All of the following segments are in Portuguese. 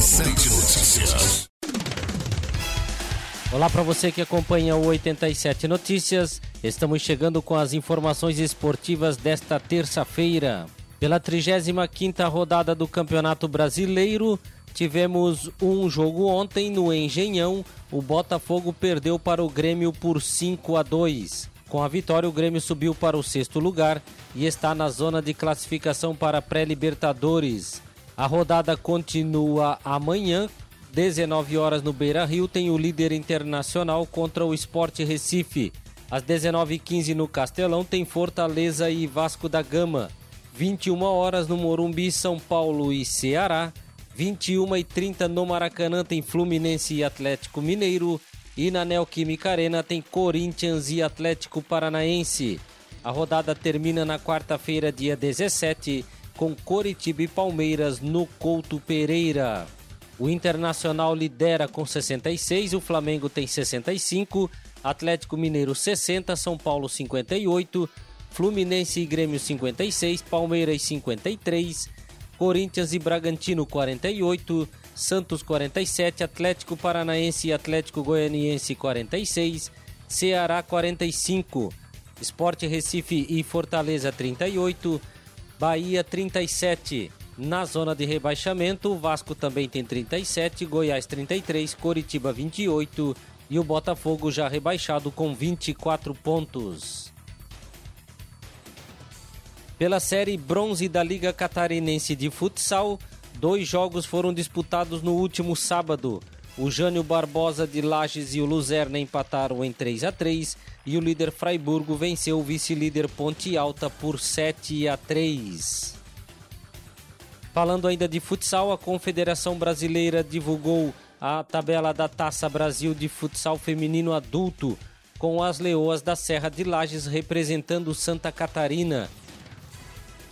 87 Notícias. Olá para você que acompanha o 87 Notícias. Estamos chegando com as informações esportivas desta terça-feira. Pela 35ª rodada do Campeonato Brasileiro, tivemos um jogo ontem no Engenhão. O Botafogo perdeu para o Grêmio por 5 a 2. Com a vitória, o Grêmio subiu para o sexto lugar e está na zona de classificação para pré-Libertadores. A rodada continua amanhã 19 horas no Beira Rio, tem o líder internacional contra o Esporte Recife. Às 19h15 no Castelão tem Fortaleza e Vasco da Gama. 21 horas no Morumbi, São Paulo e Ceará. 21h30 no Maracanã tem Fluminense e Atlético Mineiro. E na Neoquímica Arena tem Corinthians e Atlético Paranaense. A rodada termina na quarta-feira, dia 17, com Coritiba e Palmeiras no Couto Pereira. O Internacional lidera com 66, o Flamengo tem 65, Atlético Mineiro 60, São Paulo 58, Fluminense e Grêmio 56, Palmeiras 53, Corinthians e Bragantino 48, Santos 47, Atlético Paranaense e Atlético Goianiense 46, Ceará 45, Esporte Recife e Fortaleza 38, Bahia 37. Na zona de rebaixamento, o Vasco também tem 37, Goiás 33, Coritiba 28 e o Botafogo já rebaixado com 24 pontos. Pela série bronze da Liga Catarinense de Futsal, dois jogos foram disputados no último sábado. O Jânio Barbosa de Lages e o Luzerna empataram em 3 a 3 e o líder Fraiburgo venceu o vice-líder Ponte Alta por 7 a 3. Falando ainda de futsal, a Confederação Brasileira divulgou a tabela da Taça Brasil de Futsal Feminino Adulto, com as Leoas da Serra de Lages representando Santa Catarina.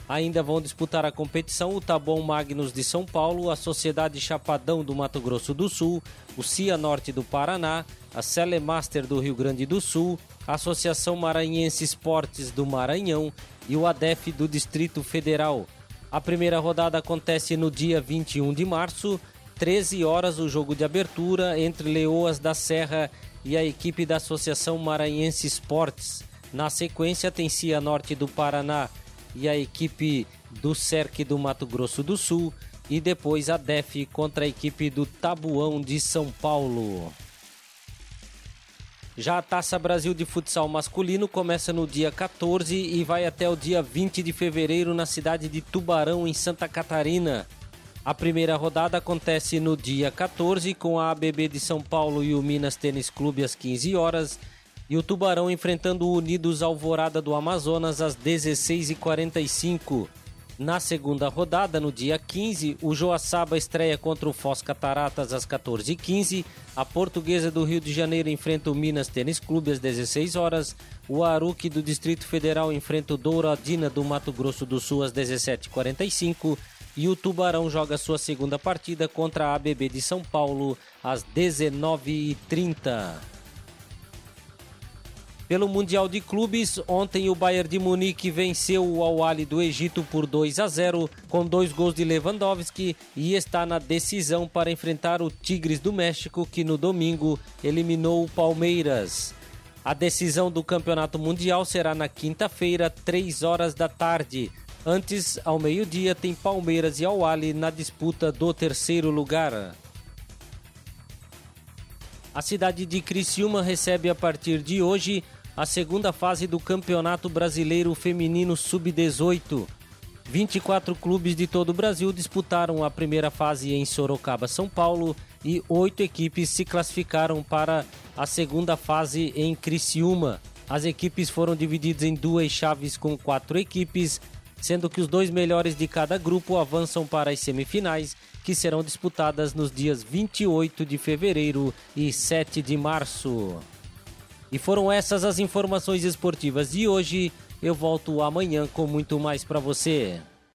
Ainda vão disputar a competição o Tabon Magnus de São Paulo, a Sociedade Chapadão do Mato Grosso do Sul, o CIA Norte do Paraná, a Celemaster do Rio Grande do Sul, a Associação Maranhense Esportes do Maranhão e o ADEF do Distrito Federal. A primeira rodada acontece no dia 21 de março, 13 horas o jogo de abertura entre Leoas da Serra e a equipe da Associação Maranhense Esportes. Na sequência tem Cia Norte do Paraná e a equipe do Cerque do Mato Grosso do Sul e depois a DEF contra a equipe do Tabuão de São Paulo. Já a Taça Brasil de Futsal Masculino começa no dia 14 e vai até o dia 20 de fevereiro na cidade de Tubarão, em Santa Catarina. A primeira rodada acontece no dia 14 com a ABB de São Paulo e o Minas Tênis Clube às 15 horas e o Tubarão enfrentando o Unidos Alvorada do Amazonas às 16h45. Na segunda rodada, no dia 15, o Joaçaba estreia contra o Foz Cataratas às 14h15. A Portuguesa do Rio de Janeiro enfrenta o Minas Tênis Clube às 16 horas. O Aruque do Distrito Federal enfrenta o Douradina do Mato Grosso do Sul às 17h45. E o Tubarão joga sua segunda partida contra a ABB de São Paulo às 19h30. Pelo Mundial de Clubes, ontem o Bayern de Munique venceu o Al-Ahly do Egito por 2 a 0, com dois gols de Lewandowski e está na decisão para enfrentar o Tigres do México, que no domingo eliminou o Palmeiras. A decisão do Campeonato Mundial será na quinta-feira, 3 horas da tarde. Antes, ao meio-dia, tem Palmeiras e Al-Ahly na disputa do terceiro lugar. A cidade de Criciúma recebe a partir de hoje a segunda fase do Campeonato Brasileiro Feminino Sub-18. 24 clubes de todo o Brasil disputaram a primeira fase em Sorocaba, São Paulo, e oito equipes se classificaram para a segunda fase em Criciúma. As equipes foram divididas em duas chaves com quatro equipes, sendo que os dois melhores de cada grupo avançam para as semifinais, que serão disputadas nos dias 28 de fevereiro e 7 de março. E foram essas as informações esportivas de hoje. Eu volto amanhã com muito mais para você.